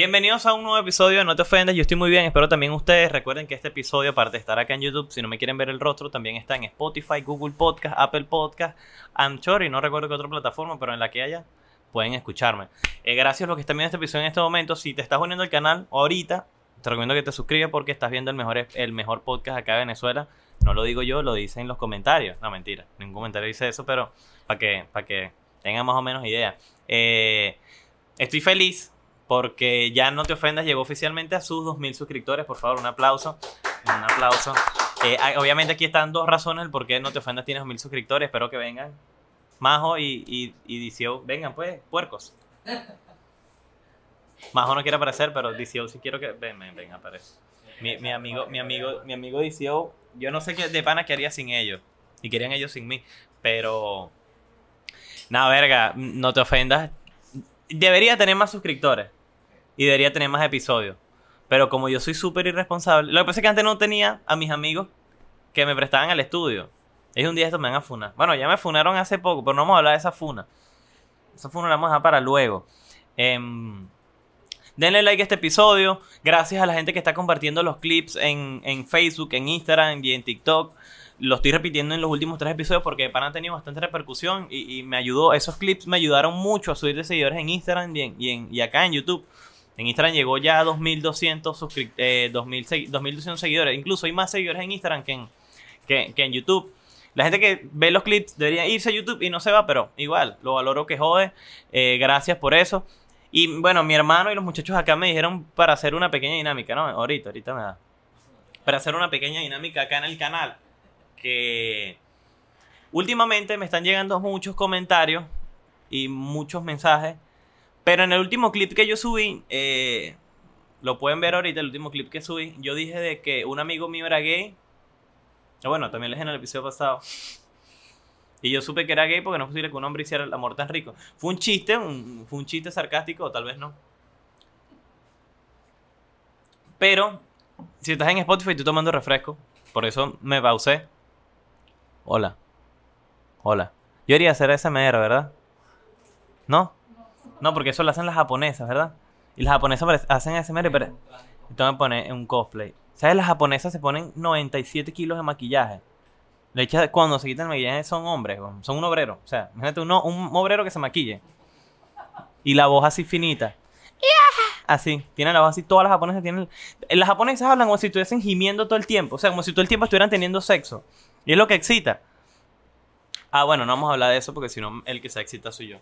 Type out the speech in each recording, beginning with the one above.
Bienvenidos a un nuevo episodio de No te ofendas, yo estoy muy bien, espero también ustedes. Recuerden que este episodio, aparte de estar acá en YouTube, si no me quieren ver el rostro, también está en Spotify, Google Podcast, Apple Podcast, Anchor y no recuerdo qué otra plataforma, pero en la que haya pueden escucharme. Eh, gracias a los que están viendo este episodio en este momento. Si te estás uniendo al canal ahorita, te recomiendo que te suscribas porque estás viendo el mejor, el mejor podcast acá de Venezuela. No lo digo yo, lo dicen los comentarios. No, mentira, ningún comentario dice eso, pero para que, para que tengan más o menos idea. Eh, estoy feliz porque ya no te ofendas, llegó oficialmente a sus 2.000 suscriptores. Por favor, un aplauso. Un aplauso. Eh, obviamente aquí están dos razones del por qué no te ofendas tienes 2.000 suscriptores. Espero que vengan. Majo y, y, y vengan pues, puercos. Majo no quiere aparecer, pero DCO sí quiero que... Ven, ven, ven, aparece. Mi, mi amigo, mi amigo, mi amigo DCO, yo no sé qué de pana que haría sin ellos. Y querían ellos sin mí. Pero... Nada, verga, no te ofendas. Debería tener más suscriptores y debería tener más episodios. Pero como yo soy súper irresponsable, lo que pasa es que antes no tenía a mis amigos que me prestaban al estudio. Es un día esto me van a funar. Bueno, ya me funaron hace poco, pero no vamos a hablar de esa funa. Esa funa la vamos a dejar para luego. Em, denle like a este episodio. Gracias a la gente que está compartiendo los clips en, en Facebook, en Instagram y en TikTok lo estoy repitiendo en los últimos tres episodios porque pan ha tenido bastante repercusión y, me ayudó, esos clips me ayudaron mucho a subir de seguidores en Instagram y, en, y acá en YouTube. En Instagram llegó ya a 2.200 eh, 2.200 seguidores. Incluso hay más seguidores en Instagram que en, que, en YouTube. La gente que ve los clips debería irse a YouTube y no se va, pero igual, lo valoro que jode. Eh, gracias por eso. Y bueno, mi hermano y los muchachos acá me dijeron para hacer una pequeña dinámica, ¿no? Ahorita, ahorita me da. Para hacer una pequeña dinámica acá en el canal. Que últimamente me están llegando muchos comentarios y muchos mensajes pero en el último clip que yo subí, eh, lo pueden ver ahorita, el último clip que subí, yo dije de que un amigo mío era gay. Bueno, también les en el episodio pasado. Y yo supe que era gay porque no es posible que un hombre hiciera el amor tan rico. Fue un chiste, fue un chiste sarcástico, o tal vez no. Pero, si estás en Spotify estoy tomando refresco, por eso me pausé. Hola. Hola. Yo iría a hacer SMR, ¿verdad? ¿No? No, porque eso lo hacen las japonesas, ¿verdad? Y las japonesas hacen ese pero entonces me pone un cosplay. ¿Sabes? Las japonesas se ponen 97 kilos de maquillaje. De hecho, cuando se quitan el maquillaje son hombres, son un obrero. O sea, imagínate un obrero que se maquille. Y la voz así finita. Así, tienen la voz así, todas las japonesas tienen... Las japonesas hablan como si estuviesen gimiendo todo el tiempo. O sea, como si todo el tiempo estuvieran teniendo sexo. Y es lo que excita. Ah, bueno, no vamos a hablar de eso porque si no, el que se excita soy yo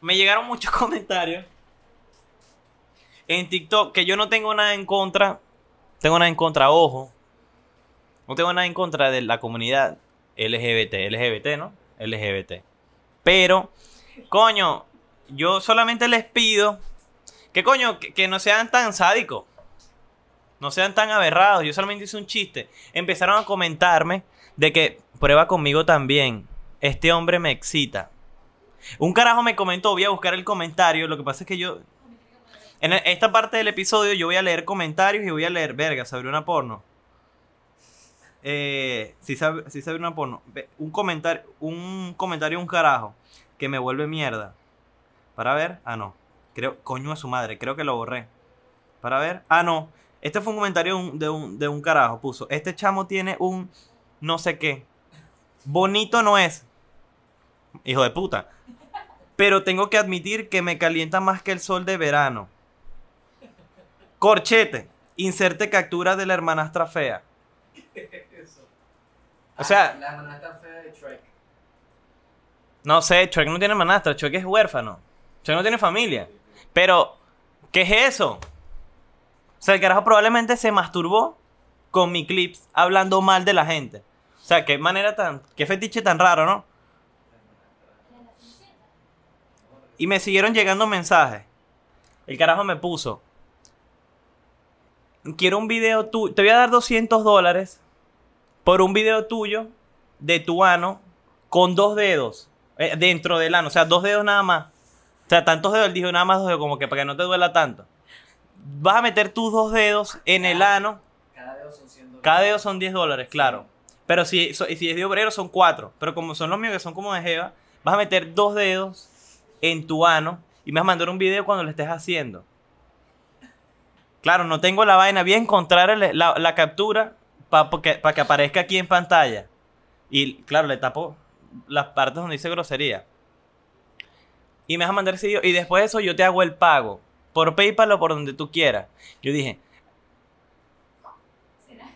me llegaron muchos comentarios en TikTok que yo no tengo nada en contra. Tengo nada en contra, ojo. No tengo nada en contra de la comunidad LGBT. LGBT, ¿no? LGBT. Pero, coño, yo solamente les pido que, coño, que, que no sean tan sádicos. No sean tan aberrados. Yo solamente hice un chiste. Empezaron a comentarme de que prueba conmigo también. Este hombre me excita. Un carajo me comentó, voy a buscar el comentario. Lo que pasa es que yo. En esta parte del episodio yo voy a leer comentarios y voy a leer, verga, se abrió una porno. Eh, si se, abrió una porno. Un comentario, un comentario, un carajo, que me vuelve mierda. Para ver, ah, no. Creo, coño a su madre, creo que lo borré. Para ver, ah, no. Este fue un comentario de un, de un carajo. Puso, este chamo tiene un no sé qué. Bonito no es. Hijo de puta. Pero tengo que admitir que me calienta más que el sol de verano. Corchete. Inserte captura de la hermanastra fea. O sea. La hermanastra fea de Shrek. No sé, Shrek no tiene hermanastra, Shrek es huérfano. Shrek no tiene familia. Pero, ¿qué es eso? O sea, el carajo probablemente se masturbó con mi clips hablando mal de la gente. O sea, qué manera tan. Qué fetiche tan raro, ¿no? Y me siguieron llegando mensajes. El carajo me puso. Quiero un video tuyo. Te voy a dar 200 dólares por un video tuyo de tu ano con dos dedos eh, dentro del ano. O sea, dos dedos nada más. O sea, tantos dedos. Él dijo nada más dos dedos, como que para que no te duela tanto. Vas a meter tus dos dedos en el ano. Cada dedo son 100 dólares. Cada dedo son 10 dólares, claro. Pero si, si es de obrero son 4. Pero como son los míos que son como de jeva, vas a meter dos dedos en tu ano y me vas a mandar un video cuando lo estés haciendo. Claro, no tengo la vaina. Voy a encontrar el- la, la captura para que aparezca aquí en pantalla. Y claro, le tapo las partes donde dice grosería. Y me vas a mandar ese video. Y después de eso yo te hago el pago. Por PayPal o por donde tú quieras. Yo dije, ¿Será?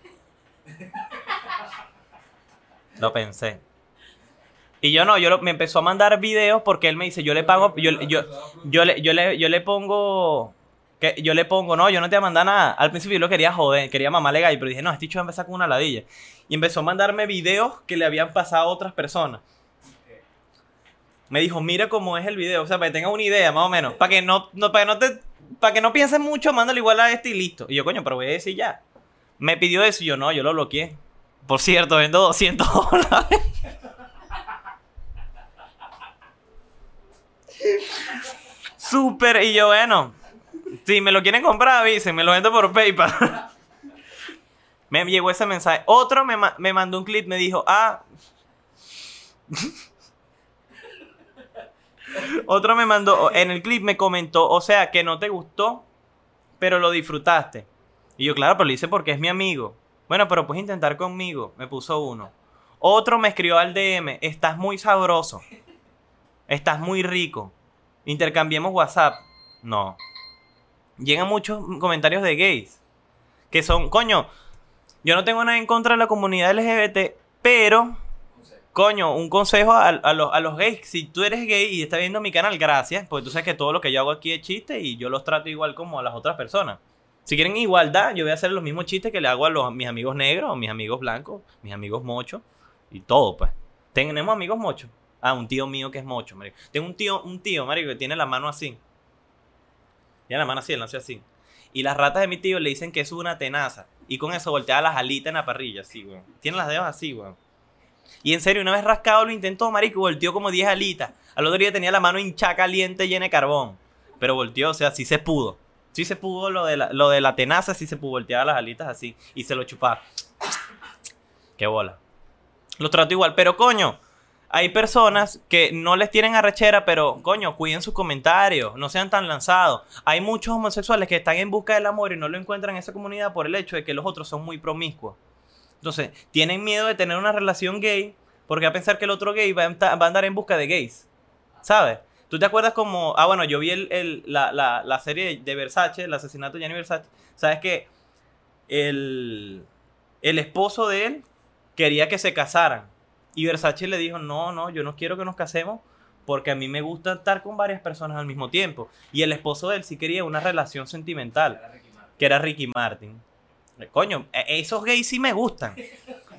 Lo pensé. Y yo no, yo me empezó a mandar videos porque él me dice, yo le pago, yo, yo, yo, le, yo, le, yo le pongo, que yo le pongo, no, yo no te voy a mandar nada. Al principio yo lo quería joder, quería mamarle gallo, pero dije, no, este chico va a empezar con una ladilla. Y empezó a mandarme videos que le habían pasado a otras personas. Me dijo, mira cómo es el video, o sea, para que tengas una idea, más o menos. Para que no, para que no te, para que no pienses mucho, mándalo igual a este y listo. Y yo, coño, pero voy a decir ya. Me pidió eso y yo, no, yo lo bloqueé. Por cierto, vendo 200 dólares. Súper, y yo, bueno, si me lo quieren comprar, avisen, me lo vendo por PayPal. me llegó ese mensaje. Otro me, me mandó un clip, me dijo, ah. Otro me mandó, en el clip me comentó, o sea, que no te gustó, pero lo disfrutaste. Y yo, claro, pero lo hice porque es mi amigo. Bueno, pero puedes intentar conmigo. Me puso uno. Otro me escribió al DM. Estás muy sabroso. Estás muy rico. Intercambiemos WhatsApp. No. Llegan muchos comentarios de gays. Que son, coño, yo no tengo nada en contra de la comunidad LGBT, pero, coño, un consejo a, a los, a gays. Si tú eres gay y estás viendo mi canal, gracias. Porque tú sabes que todo lo que yo hago aquí es chiste y yo los trato igual como a las otras personas. Si quieren igualdad, yo voy a hacer los mismos chistes que le hago a los, mis amigos negros, a mis amigos blancos, mis amigos mochos y todo, pues. Tenemos amigos mochos. Ah, un tío mío que es mocho, marico. Tengo un tío, un tío, marico, que tiene la mano así. Tiene la mano así, él nació así. Y las ratas de mi tío le dicen que es una tenaza. Y con eso voltea las alitas en la parrilla, así, weón. Tiene las dedos así, weón. Y en serio, una vez rascado lo intentó, marico, volteó como 10 alitas. Al otro día tenía la mano hinchada caliente llena de carbón. Pero volteó, o sea, sí se pudo. Sí se pudo lo de la, lo de la tenaza, sí se pudo voltear las alitas así. Y se lo chupaba. Qué bola. Lo trato igual, pero coño, hay personas que no les tienen arrechera, pero coño, cuiden sus comentarios, no sean tan lanzados. Hay muchos homosexuales que están en busca del amor y no lo encuentran en esa comunidad por el hecho de que los otros son muy promiscuos. Entonces, tienen miedo de tener una relación gay porque va a pensar que el otro gay va a, va a andar en busca de gays. ¿Sabes? ¿Tú te acuerdas como... Ah, bueno, yo vi el, el- la, la- la serie de Versace, el asesinato de Gianni Versace. ¿Sabes que el, el esposo de él quería que se casaran? Y Versace le dijo, no, no, yo no quiero que nos casemos porque a mí me gusta estar con varias personas al mismo tiempo. Y el esposo de él sí quería una relación sentimental, que era Ricky Martin. Coño, e- esos gays sí me gustan.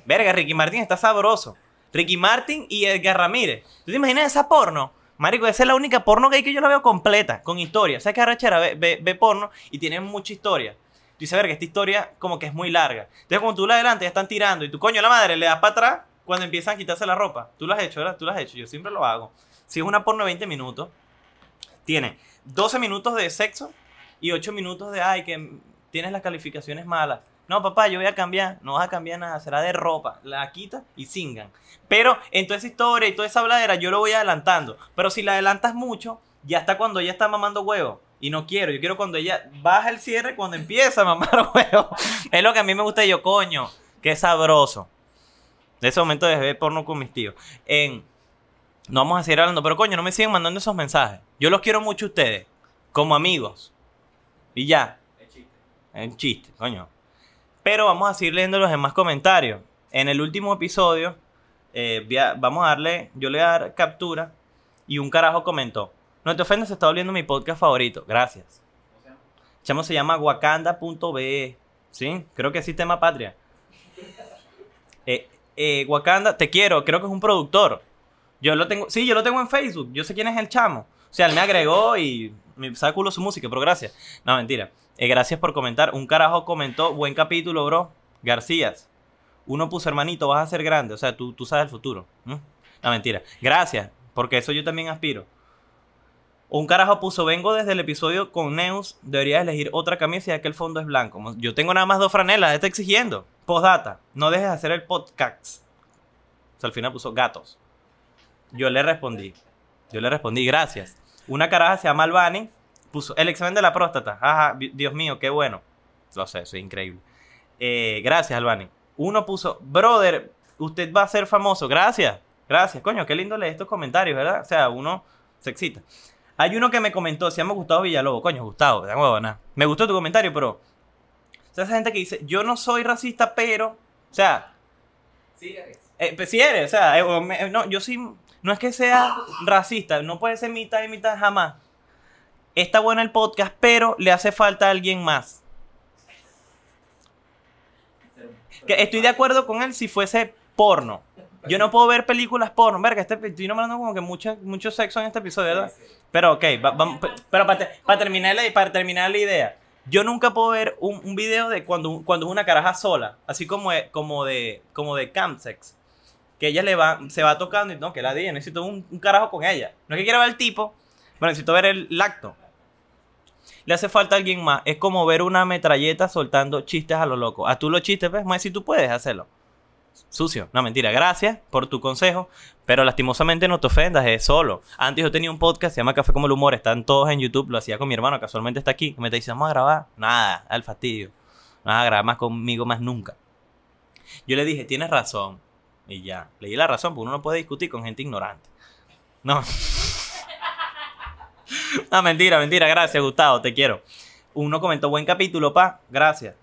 Verga, Ricky Martin está sabroso. Ricky Martin y Edgar Ramírez. ¿Tú te imaginas esa porno? Marico, esa es la única porno gay que yo la veo completa, con historia. ¿Sabes qué arrechera? Ve, ve, ve porno y tiene mucha historia. Tú dices, verga, esta historia como que es muy larga. Entonces, cuando tú la adelantas, ya están tirando y tu coño la madre le das para atrás cuando empiezan a quitarse la ropa. Tú lo has hecho, ¿verdad? Tú lo has hecho. Yo siempre lo hago. Si es una porno de 20 minutos, tiene 12 minutos de sexo y 8 minutos de, ay, que tienes las calificaciones malas. No, papá, yo voy a cambiar. No vas a cambiar nada, será de ropa. La quita y singan. Pero en toda esa historia y toda esa bladera yo lo voy adelantando. Pero si la adelantas mucho, ya está cuando ella está mamando huevo. Y no quiero, yo quiero cuando ella baja el cierre, cuando empieza a mamar huevo. Es lo que a mí me gusta y yo, coño, qué sabroso. De ese momento dejé de porno con mis tíos. En, no vamos a seguir hablando, pero coño, no me siguen mandando esos mensajes. Yo los quiero mucho a ustedes, como amigos. Y ya, Es chiste. es chiste, coño. Pero vamos a seguir leyendo los demás comentarios. En el último episodio, eh, a- vamos a darle, yo le voy a dar captura y un carajo comentó. No te ofendas, se está volviendo mi podcast favorito. Gracias. ¿Cómo se llama? Chamo se llama wakanda.be. ¿Sí? Creo que es Sistema Patria. Eh, eh, Wakanda, te quiero, creo que es un productor. Yo lo tengo, sí, yo lo tengo en Facebook. Yo sé quién es el chamo. O sea, él me agregó y me sabe culo su música, pero gracias. No, mentira. Eh, gracias por comentar. Un carajo comentó, buen capítulo, bro. Garcías. Uno puso, hermanito, vas a ser grande. O sea, tú, tú sabes el futuro. No, mentira. Gracias, porque eso yo también aspiro. Un carajo puso, vengo desde el episodio con Neus, deberías elegir otra camisa ya que el fondo es blanco. Yo tengo nada más dos franelas, está exigiendo. Postdata, no dejes de hacer el podcast. O sea, al final puso gatos. Yo le respondí. Yo le respondí, gracias. Una caraja se llama Albani, puso el examen de la próstata. Ajá, Dios mío, qué bueno. Lo sé, eso es increíble. Eh, gracias, Albani. Uno puso, brother, usted va a ser famoso. Gracias, gracias. Coño, qué lindo leer estos comentarios, ¿verdad? O sea, uno se excita. Hay uno que me comentó, se llama Gustavo Villalobos. Coño, Gustavo, de huevona. Me gustó tu comentario, pero. O sea, esa gente que dice, yo no soy racista, pero. O sea, Sí, eres. eh, pues sí eres, o sea, eh, o me- no, yo sí, no es que sea racista, no puede ser mitad y mitad jamás. Está bueno el podcast, pero le hace falta alguien más. Que estoy de acuerdo con él si fuese porno. Yo no puedo ver películas porno. Verga, este, estoy nombrando como que mucho, mucho sexo en este episodio, ¿verdad? Sí, sí. Pero ok, va- vamos, pe- pero para, te- para terminar la, para terminar la idea, yo nunca puedo ver un, un video de cuando, cuando una caraja sola, así como de, como de, como de campsex, que ella le va, se va tocando y no, que la diga, necesito un, carajo con ella. No es que quiera ver el tipo, pero necesito ver el acto. Le hace falta alguien más. Es como ver una metralleta soltando chistes a lo loco. A tú los chistes, ves, más si tú puedes hacerlo. Sucio. No, mentira. Gracias por tu consejo. Pero lastimosamente no te ofendas, es solo. Antes yo tenía un podcast, se llama Café como el humor. Están todos en YouTube. Lo hacía con mi hermano, casualmente está aquí. Me dice, vamos a grabar. Nada, al fastidio. No vas a grabar más conmigo más nunca. Yo le dije, tienes razón. Y ya. Le di la razón, porque uno no puede discutir con gente ignorante. No. no, mentira, mentira. Gracias, Gustavo, te quiero. Uno comentó, buen capítulo, pa. Gracias.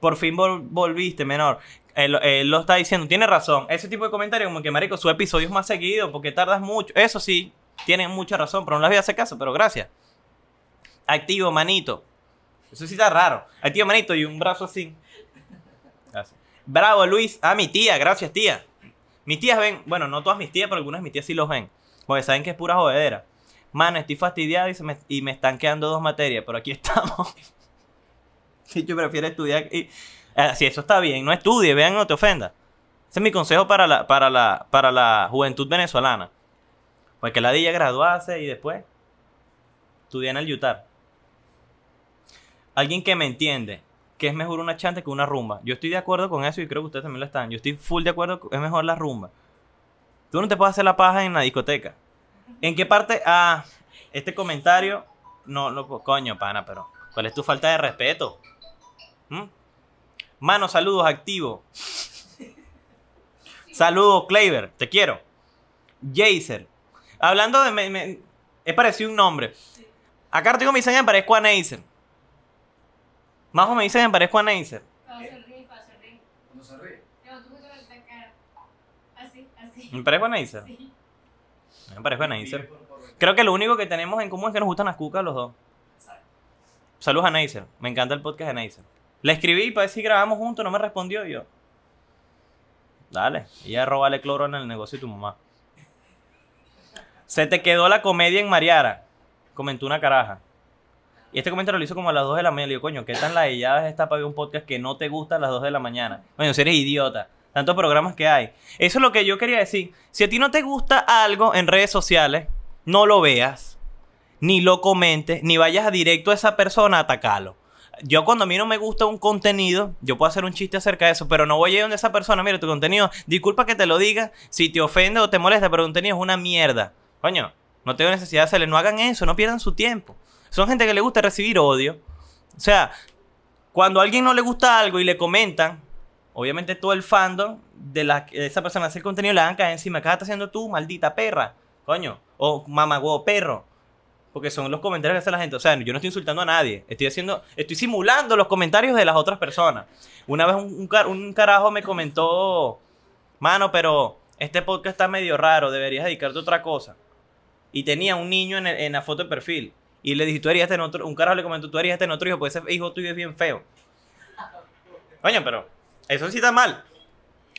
Por fin vol- volviste, menor. Él, lo está diciendo, tiene razón. Ese tipo de comentarios, como que, marico, su episodio es más seguido porque tardas mucho. Eso sí, tienen mucha razón, pero no les voy a hacer caso, pero gracias. Activo, manito. Eso sí está raro. Activo, manito, y un brazo así. Gracias. Bravo, Luis. Ah, mi tía, gracias, tía. Mis tías ven, bueno, no todas mis tías, pero algunas de mis tías sí los ven. Porque saben que es pura jodedera. Mano, estoy fastidiado y, se me, y me están quedando dos materias, pero aquí estamos. Yo prefiero estudiar. Y, si eso está bien, no estudie, vean, no te ofenda. Ese es mi consejo para la, para la, para la juventud venezolana. Porque la dilla graduarse y después estudiar en el Utah. Alguien que me entiende que es mejor una chanta que una rumba. Yo estoy de acuerdo con eso y creo que ustedes también lo están. Yo estoy full de acuerdo, es mejor la rumba. Tú no te puedes hacer la paja en la discoteca. ¿En qué parte? Ah, este comentario. No, no, coño, pana, pero. ¿Cuál es tu falta de respeto? ¿Mm? Mano, saludos, activo. Saludos, Claver, te quiero. Jaser. Hablando de. Me, me- he parecido un nombre. Acá tengo me dicen que me parezco a Neisser. Más o me dicen que me parezco a Neisser. Cuando se ríe, cuando se ríe. Cuando se ríe. No, tú la cara. Así, así. ¿Me parezco a Neisser? Sí. Me parezco a por- Creo que lo único que tenemos en común es que nos gustan las cucas los dos. Exacto. Saludos a Neisser. Me encanta el podcast de Neisser. Le escribí para si grabamos juntos, no me respondió yo. Dale, ella robarle cloro en el negocio de tu mamá. Se te quedó la comedia en Mariara. Comentó una caraja. Y este comentario lo hizo como a las 2 de la mañana. Le digo, coño, ¿qué tan la es esta para ver un podcast que no te gusta a las 2 de la mañana? Coño, si eres idiota. Tantos programas que hay. Eso es lo que yo quería decir. Si a ti no te gusta algo en redes sociales, no lo veas, ni lo comentes, ni vayas a directo a esa persona a atacarlo. Yo cuando a mí no me gusta un contenido, yo puedo hacer un chiste acerca de eso, pero no voy a ir donde esa persona, mira, tu contenido, disculpa que te lo diga, si te ofende o te molesta, pero el contenido es una mierda. Coño, no tengo necesidad de hacerle, no hagan eso, no pierdan su tiempo. Son gente que le gusta recibir odio. O sea, cuando a alguien no le gusta algo y le comentan, obviamente todo el fandom de, la, de esa persona hace el contenido le van a caer encima. ¿Qué estás haciendo tú, maldita perra? Coño. O mamagüo perro. Porque son los comentarios que hace la gente. O sea, yo no estoy insultando a nadie. Estoy haciendo, estoy simulando los comentarios de las otras personas. Una vez un, un car- un carajo me comentó, mano, pero este podcast está medio raro, deberías dedicarte a otra cosa. Y tenía un niño en, en la foto de perfil. Y le dije, tú harías tener otro, un carajo le comentó, tú harías tener otro hijo, pues ese hijo tuyo es bien feo. Coño, pero eso sí está mal.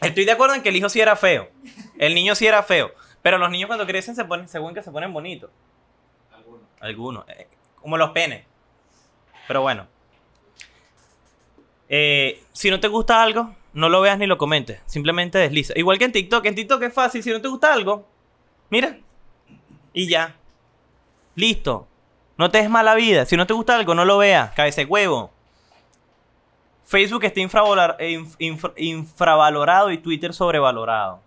Estoy de acuerdo en que el hijo sí era feo. El niño sí era feo. Pero los niños cuando crecen se ponen, según que se ponen bonitos. Alguno. Algunos. eh, como los penes. Pero bueno. Eh, si no te gusta algo, no lo veas ni lo comentes. Simplemente desliza. Igual que en TikTok. En TikTok es fácil. Si no te gusta algo, mira. Y ya. Listo. No te des mala vida. Si no te gusta algo, no lo veas. Cabeza de huevo. Facebook está eh, inf- infra- infravalorado y Twitter sobrevalorado.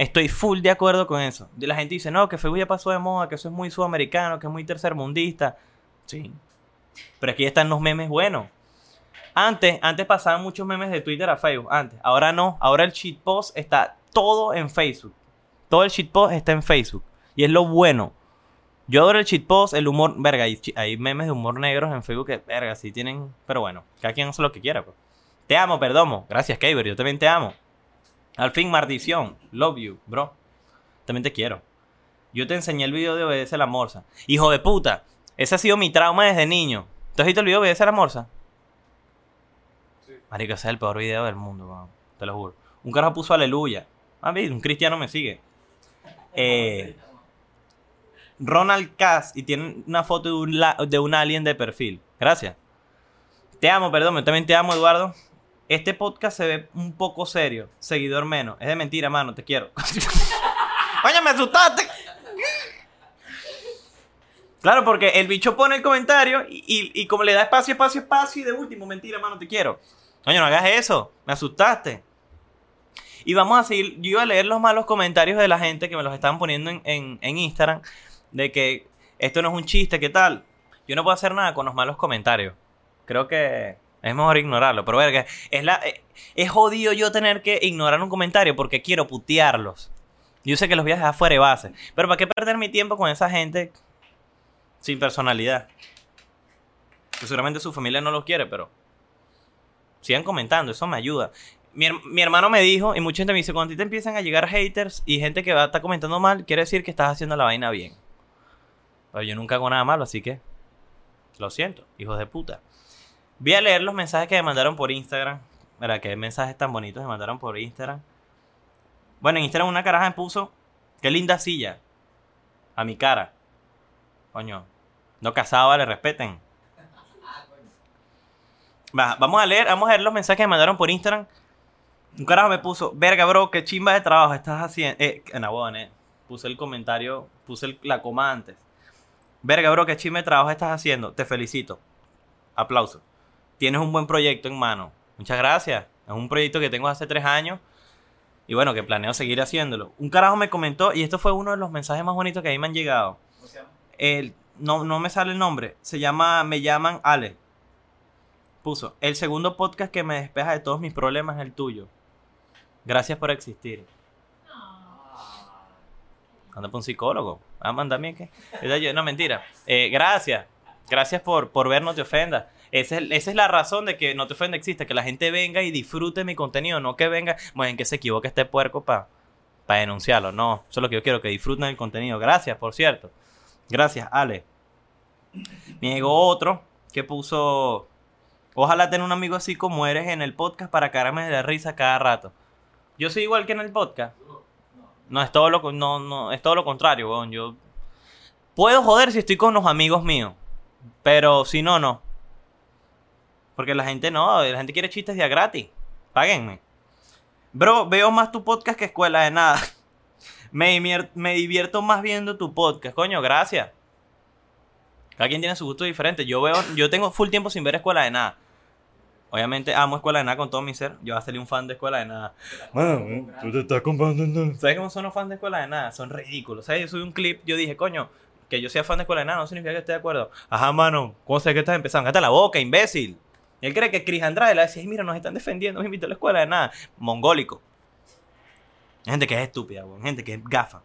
Estoy full de acuerdo con eso. La gente dice, no, que Facebook ya pasó de moda, que eso es muy sudamericano, que es muy tercermundista. Sí. Pero aquí están los memes buenos. Antes, antes pasaban muchos memes de Twitter a Facebook. Antes. Ahora no. Ahora el shitpost está todo en Facebook. Todo el shitpost está en Facebook. Y es lo bueno. Yo adoro el shitpost, el humor. Verga, hay memes de humor negros en Facebook que, verga, sí tienen. Pero bueno, cada quien hace lo que quiera, pues. Te amo, perdomo. Gracias, Kaber. Yo también te amo. Al fin, maldición. Love you, bro. También te quiero. Yo te enseñé el video de Obedece a la Morsa. Hijo de puta. Ese ha sido mi trauma desde niño. ¿Tú has visto el video de Obedece a la Morsa? Sí. Marico, ese es el peor video del mundo, weón. Te lo juro. Un carajo puso aleluya. Ah, un cristiano me sigue. Eh, Ronald Cass y tiene una foto de un, la- de un alien de perfil. Gracias. Te amo, perdón, yo también te amo, Eduardo. Este podcast se ve un poco serio. Seguidor menos. Es de mentira, mano, te quiero. Coño, me asustaste. Claro, porque el bicho pone el comentario y, y- como le da espacio, espacio, espacio y de último, mentira, mano, te quiero. Coño, no hagas eso. Me asustaste. Y vamos a seguir. Yo iba a leer los malos comentarios de la gente que me los estaban poniendo en, en- en Instagram. De que esto no es un chiste, ¿qué tal? Yo no puedo hacer nada con los malos comentarios. Creo que es mejor ignorarlo. Pero verga, es, la, eh, es jodido yo tener que ignorar un comentario porque quiero putearlos. Yo sé que los voy a dejar fuera de base. Pero ¿para qué perder mi tiempo con esa gente sin personalidad? Que seguramente su familia no los quiere, pero sigan comentando, eso me ayuda. Mi, mi hermano me dijo, y mucha gente me dice, cuando a ti te empiezan a llegar haters y gente que va a estar comentando mal, quiere decir que estás haciendo la vaina bien. Pero yo nunca hago nada malo, así que lo siento, hijos de puta. Voy a leer los mensajes que me mandaron por Instagram. Mira, qué mensajes tan bonitos me mandaron por Instagram. Bueno, en Instagram una caraja me puso, qué linda silla. A mi cara. Coño, no casado, vale, respeten. Va, vamos a leer, vamos a leer los mensajes que me mandaron por Instagram. Un carajo me puso, verga, bro, qué chimba de trabajo estás haciendo. Eh, no, bueno, eh, puse el comentario, puse la coma antes. Verga, bro, qué chimba de trabajo estás haciendo. Te felicito. Aplauso. Tienes un buen proyecto en mano. Muchas gracias. Es un proyecto que tengo hace tres años. Y bueno, que planeo seguir haciéndolo. Un carajo me comentó, y esto fue uno de los mensajes más bonitos que a mí me han llegado. ¿Cómo se llama? El, no, no me sale el nombre. Se llama, me llaman Ale. Puso, el segundo podcast que me despeja de todos mis problemas es el tuyo. Gracias por existir. Anda para un psicólogo. Ah, mándame que. No, mentira. Eh, gracias. Gracias por, por ver No Te Ofenda. Esa es, la razón de que No Te Ofenda existe. Que la gente venga y disfrute mi contenido. No que venga. Bueno, en que se equivoque este puerco para denunciarlo. No, eso es lo que yo quiero. Que disfruten el contenido. Gracias, por cierto. Gracias, Ale. Me llegó otro que puso. Ojalá tener un amigo así como eres en el podcast para cagarme de risa cada rato. Yo soy igual que en el podcast. No, es todo lo, no, no, es todo lo contrario, weón. Yo puedo joder si estoy con los amigos míos. Pero si no, no. Porque la gente no, la gente quiere chistes ya gratis. Páguenme. Bro, veo más tu podcast que escuela de nada. Me, me divierto más viendo tu podcast, coño, gracias. Cada quien tiene su gusto diferente. Yo veo, yo tengo full tiempo sin ver escuela de nada. Obviamente amo escuela de nada con todo mi ser. Yo voy a salir un fan de escuela de nada. Mano, tú te estás comprando. ¿Sabes cómo son los fans de escuela de nada? Son ridículos. ¿Sabes? Yo subí un clip, yo dije, coño, que yo sea fan de escuela de nada no significa que esté de acuerdo. Ajá, mano, ¿cómo sé que estás empezando? Cállate la boca, imbécil. Él cree que Chris Andrade le "Ay, mira, nos están defendiendo, me invitó a la escuela de nada. Mongólico. Gente que es estúpida, weón. Gente que es gafa.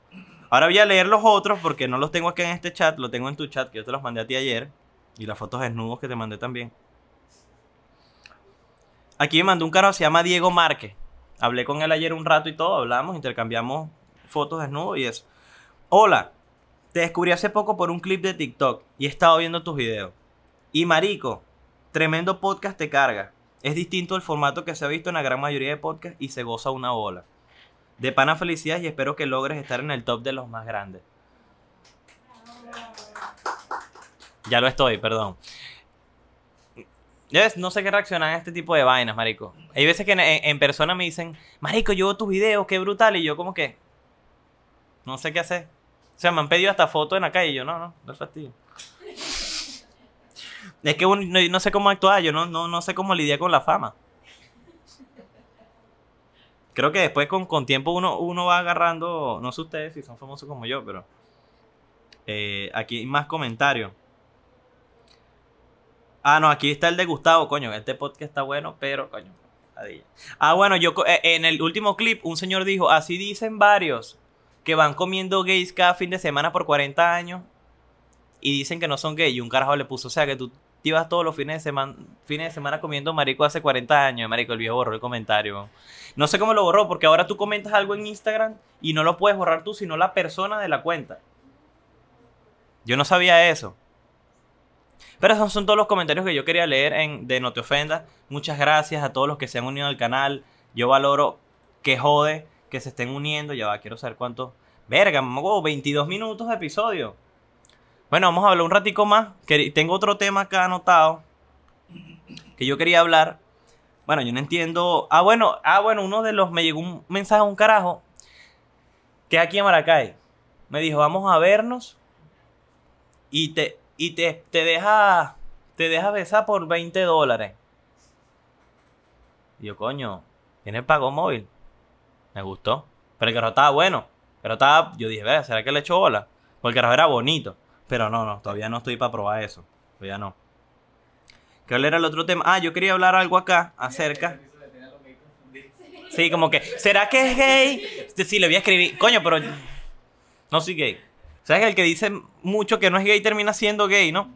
Ahora voy a leer los otros porque no los tengo aquí en este chat, lo tengo en tu chat, que yo te los mandé a ti ayer. Y las fotos desnudos que te mandé también. Aquí me mandó un carajo, se llama Diego Márquez. Hablé con él ayer un rato y todo, hablamos, intercambiamos fotos desnudos y eso. Hola, te descubrí hace poco por un clip de TikTok y he estado viendo tus videos. Y marico, tremendo podcast te carga. Es distinto al formato que se ha visto en la gran mayoría de podcasts y se goza una bola. De pana felicidades y espero que logres estar en el top de los más grandes. Ya lo estoy, perdón. Ya ves, no sé qué reaccionar a este tipo de vainas, marico. Hay veces que en, en- en persona me dicen, marico, yo veo tus videos, qué brutal. Y yo como que, no sé qué hacer. O sea, me han pedido hasta fotos en la calle y yo, no, no, no es fastidio. Es que no, no sé cómo actuar, yo no, no, no sé cómo lidiar con la fama. Creo que después con, con tiempo uno, uno va agarrando, no sé ustedes si son famosos como yo, pero eh, aquí hay más comentarios. Ah, no, aquí está el de Gustavo, coño, este podcast está bueno, pero, coño. Ah, bueno, yo eh, en el último clip un señor dijo, así dicen varios que van comiendo gays cada fin de semana por 40 años y dicen que no son gays y un carajo le puso, o sea, que tú ibas todos los fines de semana, fines de semana comiendo marico hace 40 años, marico, el viejo borró el comentario. No sé cómo lo borró, porque ahora tú comentas algo en Instagram y no lo puedes borrar tú, sino la persona de la cuenta. Yo no sabía eso. Pero esos son todos los comentarios que yo quería leer en de No Te Ofendas. Muchas gracias a todos los que se han unido al canal. Yo valoro que jode que se estén uniendo. Ya va, quiero saber cuánto. Verga, mamá, 22 minutos de episodio. Bueno, vamos a hablar un ratico más. Tengo otro tema acá anotado que yo quería hablar. Bueno, yo no entiendo. Ah, bueno, ah, bueno, uno de los me llegó un mensaje a un carajo que es aquí en Maracay. Me dijo, vamos a vernos y te y te, te deja te deja besar por 20 dólares. Y yo, coño, tiene pago móvil. Me gustó. Pero el carro estaba bueno. Pero estaba, yo dije, "Verga, ¿será que le echo bola? Porque el carro era bonito. Pero no, no, todavía no estoy para probar eso. Todavía no. ¿Qué era el otro tema? Ah, yo quería hablar algo acá acerca. Sí, como que, ¿será que es gay? Sí, le voy a escribir. Coño, pero no soy gay. ¿Sabes que el que dice mucho que no es gay termina siendo gay, no?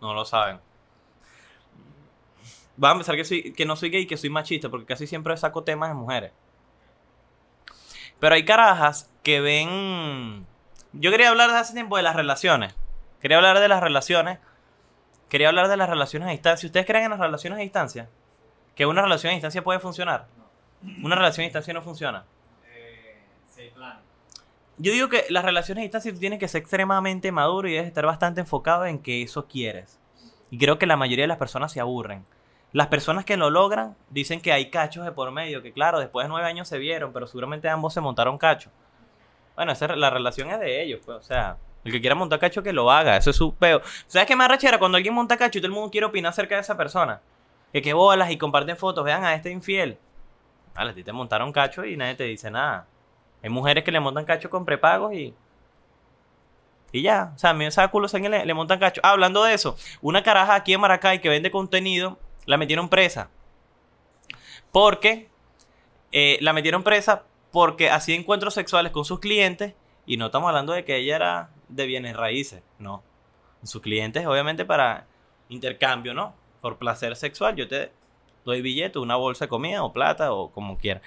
No lo saben. Van a pensar que, soy, que no soy gay, que soy machista, porque casi siempre saco temas de mujeres. Pero hay carajas que ven... Yo quería hablar hace tiempo de las relaciones. Quería hablar de las relaciones. Quería hablar de las relaciones a distancia. ¿Ustedes creen en las relaciones a distancia? ¿Que una relación a distancia puede funcionar? Una relación a distancia no funciona. Yo digo que las relaciones a distancia tú tienes que ser extremadamente maduro y debes estar bastante enfocado en que eso quieres. Y creo que la mayoría de las personas se aburren. Las personas que lo logran dicen que hay cachos de por medio, que claro, después de nueve años se vieron, pero seguramente ambos se montaron cacho. Bueno, esa, la relación es de ellos, pues, o sea, el que quiera montar cacho que lo haga, eso es su peo. ¿Sabes qué más rachera? Cuando alguien monta cacho y todo el mundo quiere opinar acerca de esa persona. Que qué bolas y comparten fotos, vean a este infiel. Vale, a ti te montaron cacho y nadie te dice nada. Hay mujeres que le montan cacho con prepagos y. Y ya. O sea, a mí me saca culo le montan cacho. Ah, hablando de eso, una caraja aquí en Maracay que vende contenido, la metieron presa. Porque. eh, la metieron presa porque hacía encuentros sexuales con sus clientes. Y no estamos hablando de que ella era de bienes raíces. No. Sus clientes, obviamente, para intercambio, ¿no? Por placer sexual. Yo te doy billete, una bolsa de comida o plata o como quiera.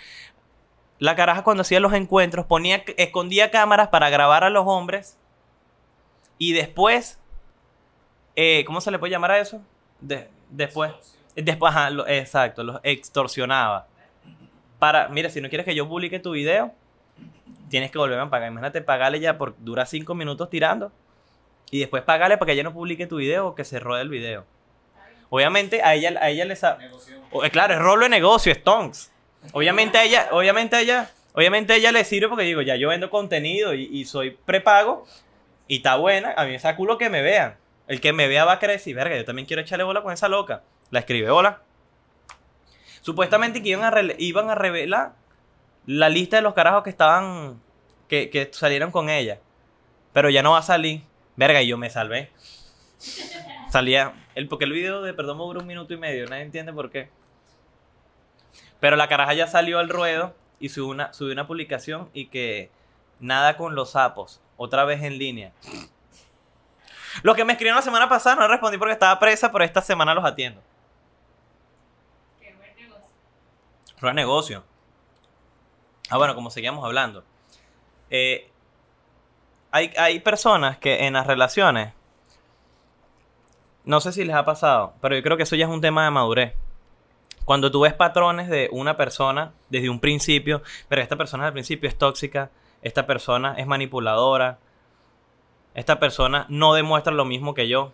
La caraja cuando hacía los encuentros ponía, escondía cámaras para grabar a los hombres y después, eh, ¿cómo se le puede llamar a eso? De- después, después, ajá, lo- exacto, los extorsionaba. Para, mira, si no quieres que yo publique tu video, tienes que volverme a pagar. Imagínate pagarle ya por dura cinco minutos tirando y después pagarle para que ella no publique tu video o que se rode el video. Obviamente a ella, a ella le eh, claro, es rolo de negocio, es tonks. Obviamente a ella, obviamente a ella, obviamente a ella le sirve porque digo, ya yo vendo contenido y, y soy prepago y está buena, a mí me saca culo que me vean. El que me vea va a querer decir, verga, yo también quiero echarle bola con esa loca. La escribe bola. Supuestamente que iban a, revelar la lista de los carajos que estaban, que, que salieron con ella. Pero ya no va a salir. Verga, y yo me salvé. Salía, el, porque el video de Perdón duró un minuto y medio, nadie entiende por qué. Pero la caraja ya salió al ruedo y subió una, subió una publicación y que nada con los sapos, otra vez en línea. Los que me escribieron la semana pasada no respondí porque estaba presa, pero esta semana los atiendo. Qué buen negocio. Negocio. Ah, bueno, como seguíamos hablando. Eh, hay, hay personas que en las relaciones, no sé si les ha pasado, pero yo creo que eso ya es un tema de madurez. Cuando tú ves patrones de una persona desde un principio, pero esta persona al principio es tóxica, esta persona es manipuladora, esta persona no demuestra lo mismo que yo.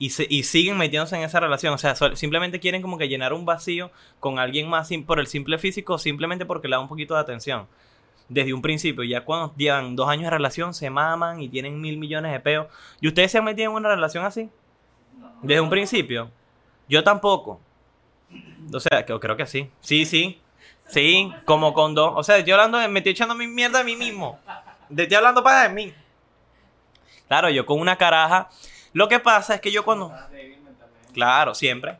Y, se- y siguen metiéndose en esa relación. O sea, simplemente quieren como que llenar un vacío con alguien más por el simple físico, simplemente porque le da un poquito de atención. Desde un principio, ya cuando llevan dos años de relación, se maman y tienen mil millones de peos. ¿Y ustedes se han metido en una relación así? Desde un principio. Yo tampoco. O sea, creo que sí. Sí, sí. Sí, como condón. O sea, estoy hablando de, me estoy echando mi mierda a mí mismo. Te estoy hablando para de mí. Claro, yo con una caraja. Lo que pasa es que yo cuando. Claro, siempre.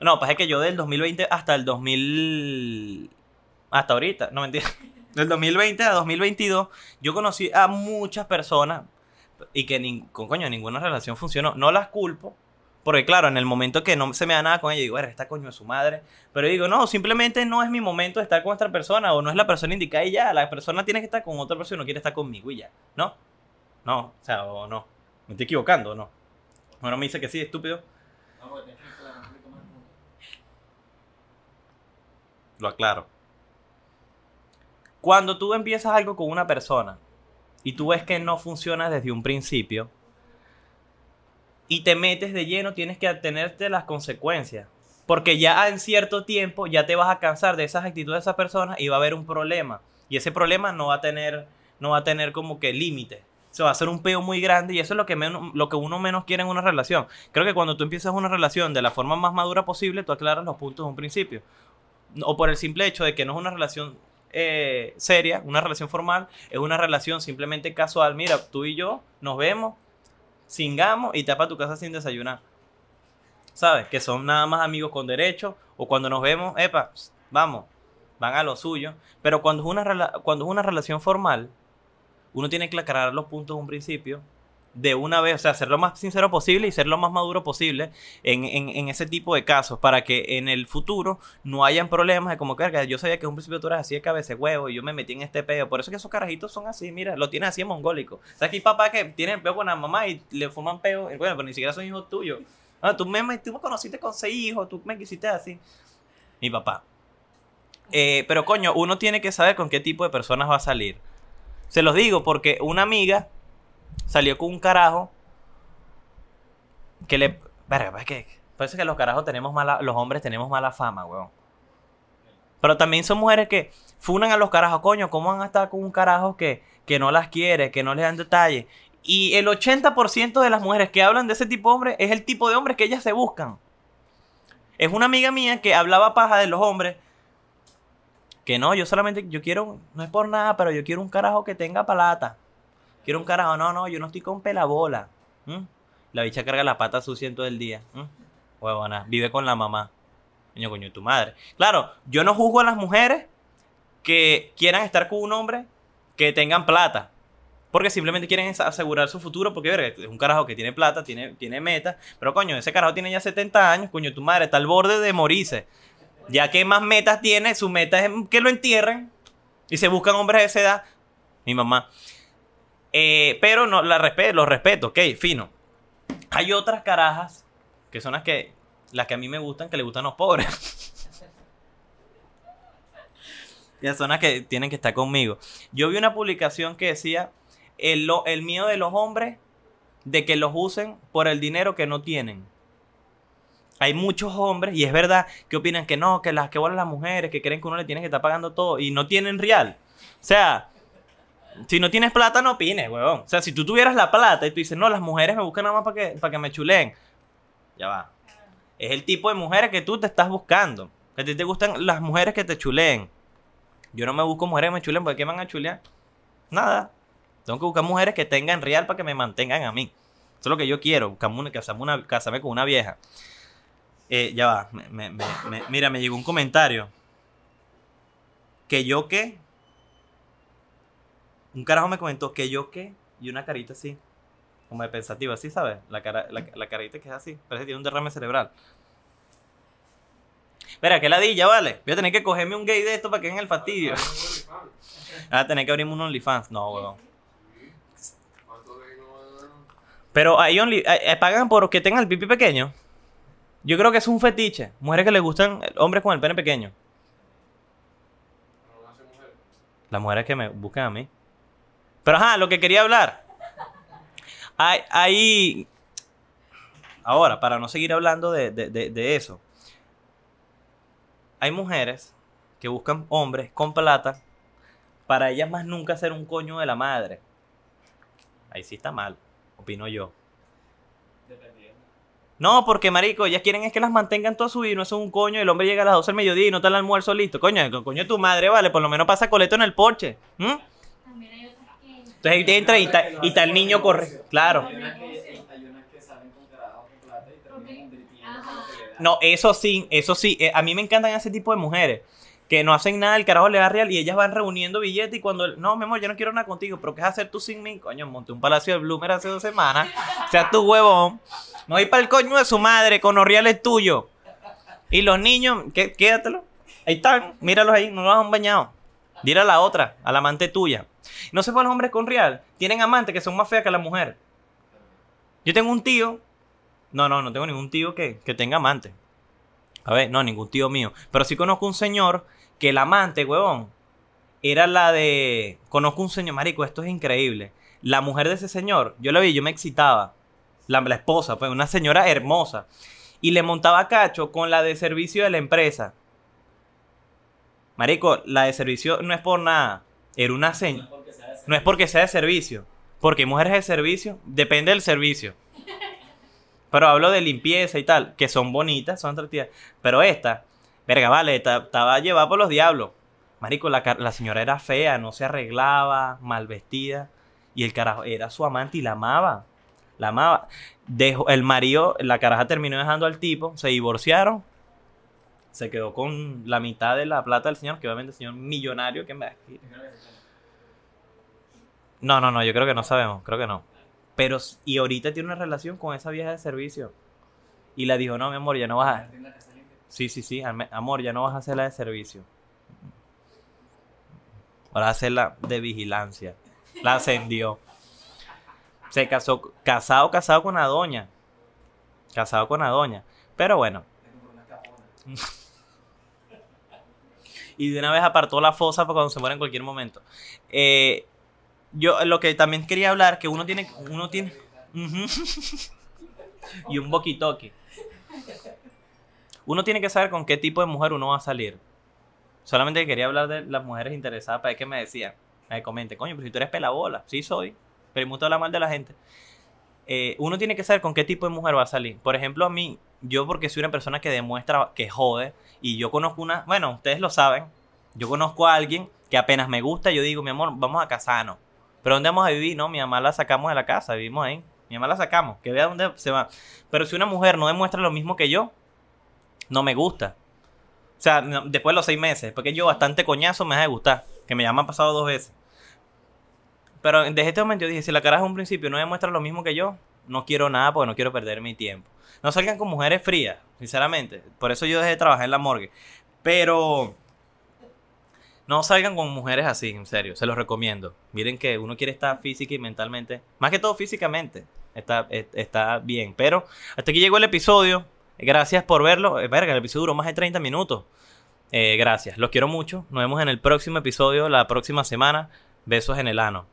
No, es que yo del 2020 hasta el 2000. Hasta ahorita, no mentira. Del 2020 a 2022, yo conocí a muchas personas y que ni, con coño, ninguna relación funcionó. No las culpo, porque claro, en el momento que no se me da nada con ella, digo, "Verga, esta coño es su madre. Pero digo, no, simplemente no es mi momento de estar con esta persona o no es la persona indicada y ya. La persona tiene que estar con otra persona y no quiere estar conmigo y ya. ¿No? No, o sea, o no. Me estoy equivocando, ¿o no? Bueno, me dice que sí, estúpido. Lo aclaro. Cuando tú empiezas algo con una persona y tú ves que no funciona desde un principio y te metes de lleno, tienes que atenerte a las consecuencias. Porque ya en cierto tiempo ya te vas a cansar de esas actitudes de esas personas y va a haber un problema. Y ese problema no va a tener, no va a tener como que límite. Se va a hacer un peo muy grande y eso es lo que, menos, lo que uno menos quiere en una relación. Creo que cuando tú empiezas una relación de la forma más madura posible, tú aclaras los puntos de un principio. O por el simple hecho de que no es una relación eh, seria, una relación formal, es una relación simplemente casual. Mira, tú y yo nos vemos, cingamos y para tu casa sin desayunar. ¿Sabes? Que son nada más amigos con derecho. O cuando nos vemos, epa, vamos, van a lo suyo. Pero cuando es una, cuando es una relación formal, uno tiene que aclarar los puntos de un principio de una vez, o sea, ser lo más sincero posible y ser lo más maduro posible en, en- en ese tipo de casos para que en el futuro no hayan problemas de como que "Verga, yo sabía que en un principio tú eras así de cabeza huevo y yo me metí en este peo. Por eso es que esos carajitos son así, mira, lo tienen así en mongólico. O sea, hay papás que tienen peo con la mamá y le forman peo, bueno, pero ni siquiera son hijos tuyos. Ah, tú, me- tú me conociste con seis hijos, tú me quisiste así. Mi papá. Eh, pero coño, uno tiene que saber con qué tipo de personas va a salir. Se los digo porque una amiga salió con un carajo que le... Verga, es que parece que los carajos tenemos mala... Los hombres tenemos mala fama, weón. Pero también son mujeres que funan a los carajos. Coño, ¿cómo van a estar con un carajo que, que no las quiere, que no les dan detalles? Y el 80% de las mujeres que hablan de ese tipo de hombres es el tipo de hombres que ellas se buscan. Es una amiga mía que hablaba paja de los hombres. Que no, yo solamente, yo quiero, no es por nada, pero yo quiero un carajo que tenga palata. Quiero un carajo, no, no, yo no estoy con pelabola. La bicha carga la pata sucia en todo el día. ¿Mm? Huevona, vive con la mamá. Coño, coño, tu madre. Claro, yo no juzgo a las mujeres que quieran estar con un hombre que tengan plata. Porque simplemente quieren asegurar su futuro. Porque, es un carajo que tiene plata, tiene, tiene meta. Pero, coño, ese carajo tiene ya 70 años. Coño, tu madre está al borde de morirse. Ya que más metas tiene, su meta es que lo entierren. Y se buscan hombres de esa edad. Mi mamá. Eh, pero no, la respeto, los respeto, ok, fino. Hay otras carajas que son las que, las que a mí me gustan, que le gustan los pobres. y son las que tienen que estar conmigo. Yo vi una publicación que decía el, el miedo de los hombres de que los usen por el dinero que no tienen. Hay muchos hombres, y es verdad, que opinan que no, que las que vuelan las mujeres, que creen que uno le tiene que estar pagando todo y no tienen real. O sea, si no tienes plata, no opines, huevón. O sea, si tú tuvieras la plata y tú dices, no, las mujeres me buscan nada más para que, para que me chuleen. Ya va. Es el tipo de mujeres que tú te estás buscando. Que a ti te gustan las mujeres que te chuleen. Yo no me busco mujeres que me chuleen, porque ¿qué me van a chulear? Nada. Tengo que buscar mujeres que tengan real para que me mantengan a mí. Eso es lo que yo quiero, casarme con una vieja. Eh, ya va. me- me- me- me- mira, me llegó un comentario. Que yo qué. Un carajo me comentó que yo qué. Y una carita así. Como de pensativa, ¿sí sabes? La, cara, la, la carita que es así. Parece que tiene un derrame cerebral. Espera, que ladilla, vale. Voy a tener que cogerme un gay de esto para que en el fastidio. Voy a tener que abrirme un OnlyFans. No, huevón. ¿Cuánto de ahí no va a dar? Pero ahí only, eh, eh, pagan por que tengan el pipi pequeño. Yo creo que es un fetiche. Mujeres que les gustan eh, hombres con el pene pequeño. Las mujeres que me buscan a mí. Pero ajá, lo que quería hablar. Hay, hay- Ahora, para no seguir hablando de, de- de- de eso. Hay mujeres que buscan hombres con plata para ellas más nunca ser un coño de la madre. Ahí sí está mal, opino yo. No, porque marico, ellas quieren es que las mantengan toda su vida, no es un coño, el hombre llega a las 12 del mediodía y no está el almuerzo listo. Coño, coño de tu madre, vale, por lo menos pasa coleto en el porche. ¿m? También hay otras que. Entonces ahí te entra y está, y está el niño corre. Claro. Hay unas que, hay unas que salen con carajo con plata y terminan invirtiendo con lo que le da. No, eso sí, eso sí. eh, a mí me encantan ese tipo de mujeres. Que no hacen nada, el carajo le da real y ellas van reuniendo billetes y cuando... No, mi amor, yo no quiero nada contigo, pero ¿qué vas a hacer tú sin mí? Coño, monté un palacio de Bloomer hace dos semanas. Sea, tu huevón. No ir para el coño de su madre, con reales tuyos. Y los niños, ¿qué, quédatelo. Ahí están, míralos ahí, no los han bañado. Dile a la otra, a la amante tuya. No se los hombres con real. Tienen amantes que son más feas que la mujer. Yo tengo un tío. No, no, no tengo ningún tío que, que tenga amante. A ver, no, ningún tío mío. Pero sí conozco un señor que el amante, huevón, era la de. Conozco un señor, marico, esto es increíble. La mujer de ese señor, yo la vi, yo me excitaba. La, la esposa, pues, una señora hermosa. Y le montaba cacho con la de servicio de la empresa. Marico, la de servicio no es por nada. Era una señora. No es porque sea de servicio. Porque mujeres de servicio. Depende del servicio. Pero hablo de limpieza y tal. Que son bonitas, son atractivas. Pero esta, verga, vale, ta- estaba llevada por los diablos. Marico, la, la señora era fea, no se arreglaba, mal vestida. Y el carajo era su amante y la amaba. La amaba. Dejó, el marido, la caraja terminó dejando al tipo, se divorciaron. Se quedó con la mitad de la plata del señor, que obviamente el señor millonario que me... No, no, no, yo creo que no sabemos, creo que no. Pero, y ahorita tiene una relación con esa vieja de servicio. Y le dijo, no, mi amor, ya no vas a... Sí, sí, sí, am- amor, ya no vas a hacer la de servicio. Ahora vas a hacer la de vigilancia. La ascendió. Se casó, casado, casado con la doña. Casado con la doña. Pero bueno, y de una vez apartó la fosa para cuando se muera en cualquier momento. Eh, yo lo que también quería hablar, que uno tiene, uno tiene, y un boquitoque. Uno tiene que saber con qué tipo de mujer uno va a salir. Solamente quería hablar de las mujeres interesadas para qué me decían. Me comente, coño, pero si tú eres pelabola, sí soy, pero me gusta hablar mal de la gente. Eh, uno tiene que saber con qué tipo de mujer va a salir. Por ejemplo, a mí, yo porque soy una persona que demuestra que jode, y yo conozco una, bueno, ustedes lo saben, yo conozco a alguien que apenas me gusta, yo digo, mi amor, vamos a casarnos. Pero ¿dónde vamos a vivir? No, mi mamá la sacamos de la casa, vivimos ahí. Mi mamá la sacamos, que vea dónde se va. Pero si una mujer no demuestra lo mismo que yo, no me gusta. O sea, después de los seis meses, porque yo bastante coñazo me deja de gustar, que me han pasado dos veces. Pero desde este momento yo dije, si la cara es un principio no demuestra lo mismo que yo, no quiero nada porque no quiero perder mi tiempo. No salgan con mujeres frías, sinceramente. Por eso yo dejé de trabajar en la morgue. Pero no salgan con mujeres así, en serio, se los recomiendo. Miren que uno quiere estar física y mentalmente, más que todo físicamente, está, es- está bien. Pero hasta aquí llegó el episodio. Gracias por verlo. Eh, Verga, el episodio duró más de 30 minutos. Eh, gracias, los quiero mucho. Nos vemos en el próximo episodio, la próxima semana. Besos en el ano.